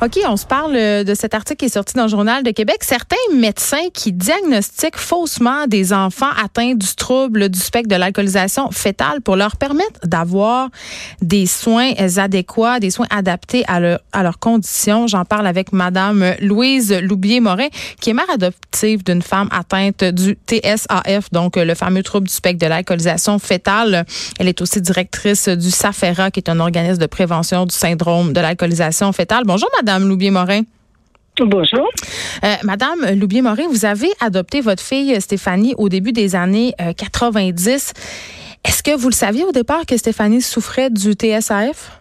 OK, on se parle euh, de cet article qui est sorti dans le Journal de Québec. Certains médecins qui diagnostiquent faussement des enfants atteints du trouble du spectre de l'alcoolisation fétale pour leur permettre d'avoir des soins adéquats, des soins adaptés à, leur, à leurs conditions. J'en parle avec Madame Louise Loubier-Morin, qui est mère adoptive d'une femme atteinte du TSAF, donc le fameux trouble du spectre de l'alcoolisation fétale. Elle est aussi directrice du SAFERA, qui est un organisme de prévention du syndrome de l'alcoolisation fétale. Bonjour, Madame Loubier-Morin. Bonjour. Euh, Madame Loubier-Morin, vous avez adopté votre fille Stéphanie au début des années 90. Euh, Est-ce que vous le saviez au départ que Stéphanie souffrait du TSAF?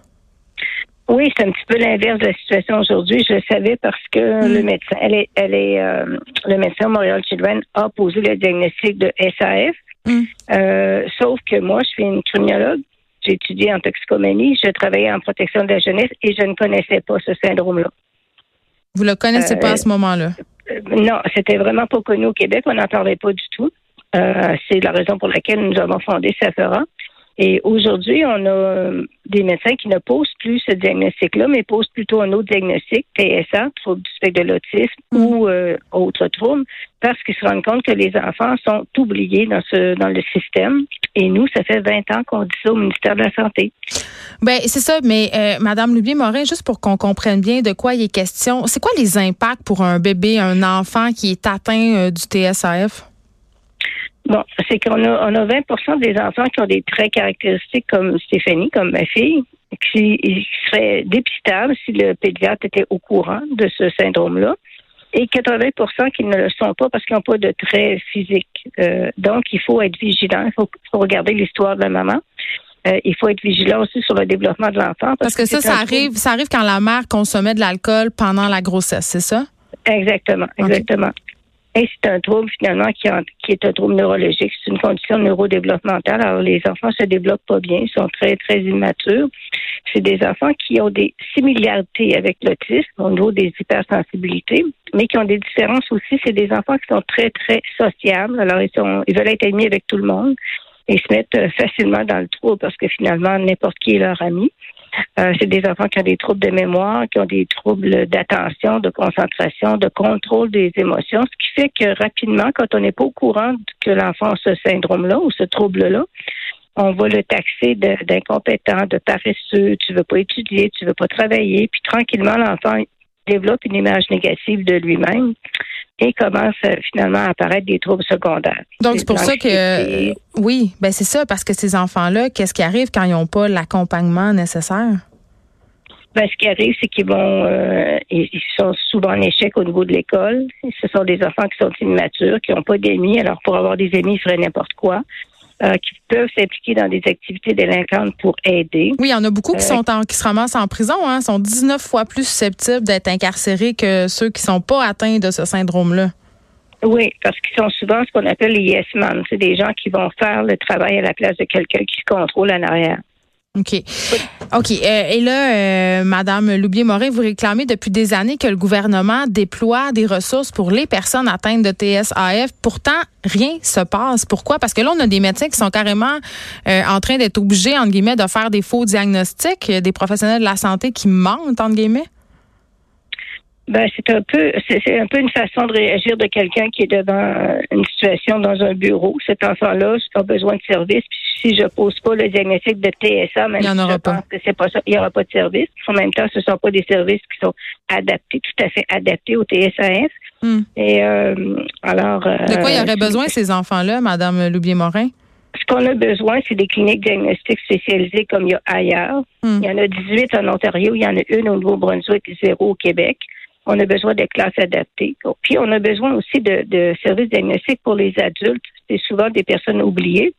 Oui, c'est un petit peu l'inverse de la situation aujourd'hui. Je le savais parce que mm. le médecin, elle est, elle est, euh, le médecin Montréal Children a posé le diagnostic de SAF. Mm. Euh, sauf que moi, je suis une criminologue. J'ai étudié en toxicomanie. Je travaillais en protection de la jeunesse et je ne connaissais pas ce syndrome-là. Vous le connaissez pas à ce moment-là? Euh, non, c'était vraiment pas connu au Québec. On n'en parlait pas du tout. c'est la raison pour laquelle nous avons fondé SAFERA. Et aujourd'hui, on a euh, des médecins qui ne posent plus ce diagnostic-là, mais posent plutôt un autre diagnostic, TSA, trouble du spectre de l'autisme mm. ou euh, autre trouble, parce qu'ils se rendent compte que les enfants sont oubliés dans ce dans le système. Et nous, ça fait 20 ans qu'on dit ça au ministère de la Santé. Ben c'est ça, mais euh, Madame Loubier-Morin, juste pour qu'on comprenne bien de quoi il est question, c'est quoi les impacts pour un bébé, un enfant qui est atteint euh, du TSAF? Bon, c'est qu'on a, on a 20 des enfants qui ont des traits caractéristiques comme Stéphanie, comme ma fille, qui seraient dépistables si le pédiatre était au courant de ce syndrome-là. Et 80% qui ne le sont pas parce qu'ils n'ont pas de traits physiques. Euh, donc, il faut être vigilant. Il faut, regarder l'histoire de la maman. Euh, il faut être vigilant aussi sur le développement de l'enfant. Parce, que, ça, ça arrive, ça arrive quand la mère consommait de l'alcool pendant la grossesse, c'est ça? Exactement, exactement. C'est un trouble finalement qui, est un trouble neurologique. C'est une condition neurodéveloppementale. Alors les enfants se développent pas bien, ils sont très très immatures. C'est des enfants qui ont des similarités avec l'autisme au niveau des hypersensibilités, mais qui ont des différences aussi. C'est des enfants qui sont très très sociables. Alors ils ils veulent être amis avec tout le monde et se mettent euh, facilement dans le trouble parce que finalement n'importe qui est leur ami. Euh, c'est des enfants qui ont des troubles de mémoire, qui ont des troubles d'attention, de concentration, de contrôle des émotions, ce qui fait que rapidement, quand on n'est pas au courant que l'enfant a ce syndrome-là ou ce trouble-là, on va le taxer d'incompétent, de, paresseux, tu veux pas étudier, tu veux pas travailler, puis tranquillement, l'enfant développe une image négative de lui-même et commence euh, finalement à apparaître des troubles secondaires. Donc c'est pour ça que oui, ben c'est ça parce que ces enfants-là, qu'est-ce qui arrive quand ils n'ont pas l'accompagnement nécessaire? Ben, ce qui arrive, c'est qu'ils vont, euh, ils sont souvent en échec au niveau de l'école. Ce sont des enfants qui sont immatures, qui n'ont pas d'amis. Alors, pour avoir des amis, ils feraient n'importe quoi. Euh, qui peuvent s'impliquer dans des activités délinquantes pour aider. Oui, il y en a beaucoup qui sont en, qui se ramassent en prison, hein, sont 19 fois plus susceptibles d'être incarcérés que ceux qui sont pas atteints de ce syndrome-là. Oui, parce qu'ils sont souvent ce qu'on appelle les yes men. C'est des gens qui vont faire le travail à la place de quelqu'un qui se contrôle en arrière. OK. OK. Euh, et là, euh, Madame Loubier-Morin, vous réclamez depuis des années que le gouvernement déploie des ressources pour les personnes atteintes de TSAF. Pourtant, rien se passe. Pourquoi? Parce que là, on a des médecins qui sont carrément euh, en train d'être obligés, entre guillemets, de faire des faux diagnostics, des professionnels de la santé qui mentent, entre guillemets. Ben, c'est un peu, c'est un peu une façon de réagir de quelqu'un qui est devant une situation dans un bureau. Cet enfant-là a besoin de service. Puis si je pose pas le diagnostic de TSA, même il si je pas. pense que c'est pas ça, il n'y aura pas de service. En même temps, ce ne sont pas des services qui sont adaptés, tout à fait adaptés au TSAF. Hmm. Et euh, alors. de quoi il y aurait euh, besoin ces enfants-là, Madame Loubier-Morin? Ce qu'on a besoin, c'est des cliniques diagnostiques spécialisées comme il y a ailleurs. Hmm. Il y en a 18 en Ontario, il y en a une au Nouveau-Brunswick, zéro au Québec. On a besoin de classes adaptées. Puis on a besoin aussi de, de services diagnostiques pour les adultes. C'est souvent des personnes oubliées.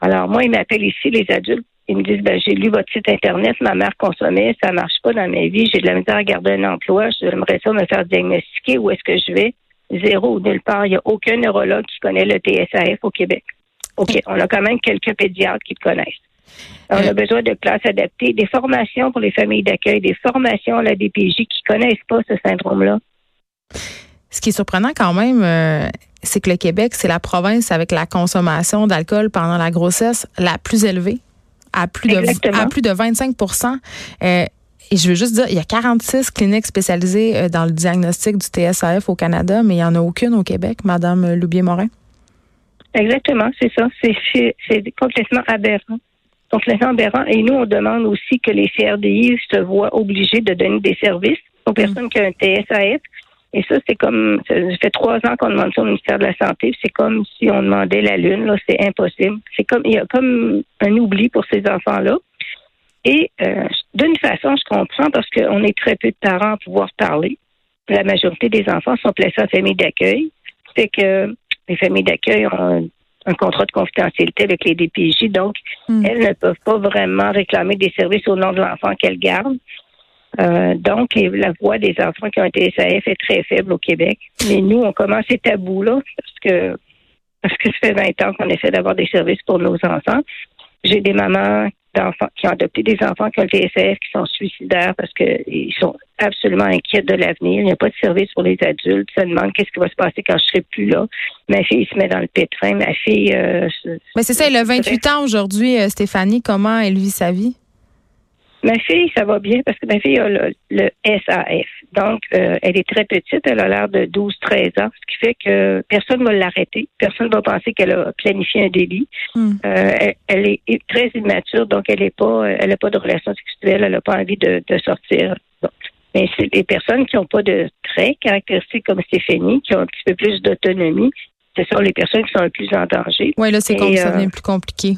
Alors, moi, ils m'appellent ici, les adultes. Ils me disent, ben, j'ai lu votre site Internet, ma mère consommait, ça marche pas dans ma vie, j'ai de la misère à garder un emploi, j'aimerais ça me faire diagnostiquer, où est-ce que je vais? Zéro, ou nulle part. Il n'y a aucun neurologue qui connaît le TSAF au Québec. OK, on a quand même quelques pédiatres qui le connaissent. On a euh. besoin de classes adaptées, des formations pour les familles d'accueil, des formations à la DPJ qui connaissent pas ce syndrome-là. Ce qui est surprenant quand même, euh, c'est que le Québec, c'est la province avec la consommation d'alcool pendant la grossesse la plus élevée, à plus de, à plus de 25 euh, Et je veux juste dire, il y a 46 cliniques spécialisées euh, dans le diagnostic du TSAF au Canada, mais il n'y en a aucune au Québec, Madame Loubier-Morin. Exactement, c'est ça. C'est complètement aberrant. Complètement aberrant. Et nous, on demande aussi que les CRDI se voient obligés de donner des services aux personnes qui ont un TSAF. Et ça, c'est comme, ça fait trois ans qu'on demande ça au ministère de la Santé. C'est comme si on demandait la Lune, là, c'est impossible. C'est comme, il y a comme un oubli pour ces enfants-là. Et euh, d'une façon, je comprends parce qu'on est très peu de parents à pouvoir parler. La majorité des enfants sont placés en famille d'accueil. C'est que les familles d'accueil ont un, contrat de confidentialité avec les DPJ, donc hmm. elles ne peuvent pas vraiment réclamer des services au nom de l'enfant qu'elles gardent. Euh, donc, la voix des enfants qui ont été SAF est très faible au Québec. Mais nous, on commence ces tabous-là parce que parce que ça fait 20 ans qu'on essaie d'avoir des services pour nos enfants. J'ai des mamans d'enfants qui ont adopté des enfants qui ont le TSF, qui sont suicidaires parce qu'ils sont absolument inquiets de l'avenir. Il n'y a pas de service pour les adultes. Ils se demandent qu'est-ce qui va se passer quand je serai plus là. Ma fille se met dans le pétrin. Ma fille. Euh, Mais c'est ça, elle a 28 ans aujourd'hui, euh, Stéphanie. Comment elle vit sa vie? Ma fille, ça va bien parce que ma fille a le, SAF. Donc, euh, elle est très petite. Elle a l'air de 12-13 ans, ce qui fait que personne ne va l'arrêter. Personne ne va penser qu'elle a planifié un délit. Hmm. Euh, elle, est très immature, donc elle n'est pas, elle n'a pas de relation sexuelle. Elle n'a pas envie de, sortir. Mais c'est des personnes qui n'ont pas de traits caractéristiques comme Stéphanie, qui ont un petit peu plus d'autonomie. Ce sont les personnes qui sont le plus en danger. Oui, là, c'est ça euh, devient plus compliqué.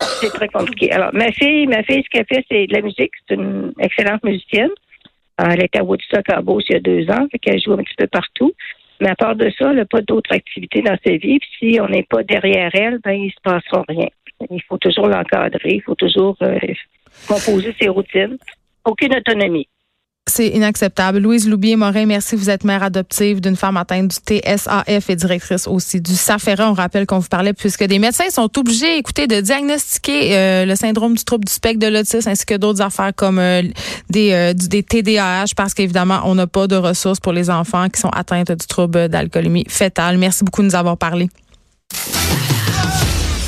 C'est très compliqué. Alors, ma fille, ma fille, ce qu'elle fait, c'est de la musique. C'est une excellente musicienne. Elle était à Woodstock en Beauce il y a deux ans, fait qu'elle joue un petit peu partout. Mais à part de ça, elle n'a pas d'autres activités dans sa vie. Puis si on n'est pas derrière elle, ben il se passera rien. Il faut toujours l'encadrer, il faut toujours euh, composer ses routines. Aucune autonomie. C'est inacceptable. Louise Loubier-Morin, merci. Vous êtes mère adoptive d'une femme atteinte du TSAF et directrice aussi du SAFERA. On rappelle qu'on vous parlait puisque des médecins sont obligés, écoutez, de diagnostiquer euh, le syndrome du trouble du spectre de l'autisme ainsi que d'autres affaires comme euh, des, euh, des TDAH parce qu'évidemment, on n'a pas de ressources pour les enfants qui sont atteints du trouble d'alcoolémie fétale. Merci beaucoup de nous avoir parlé.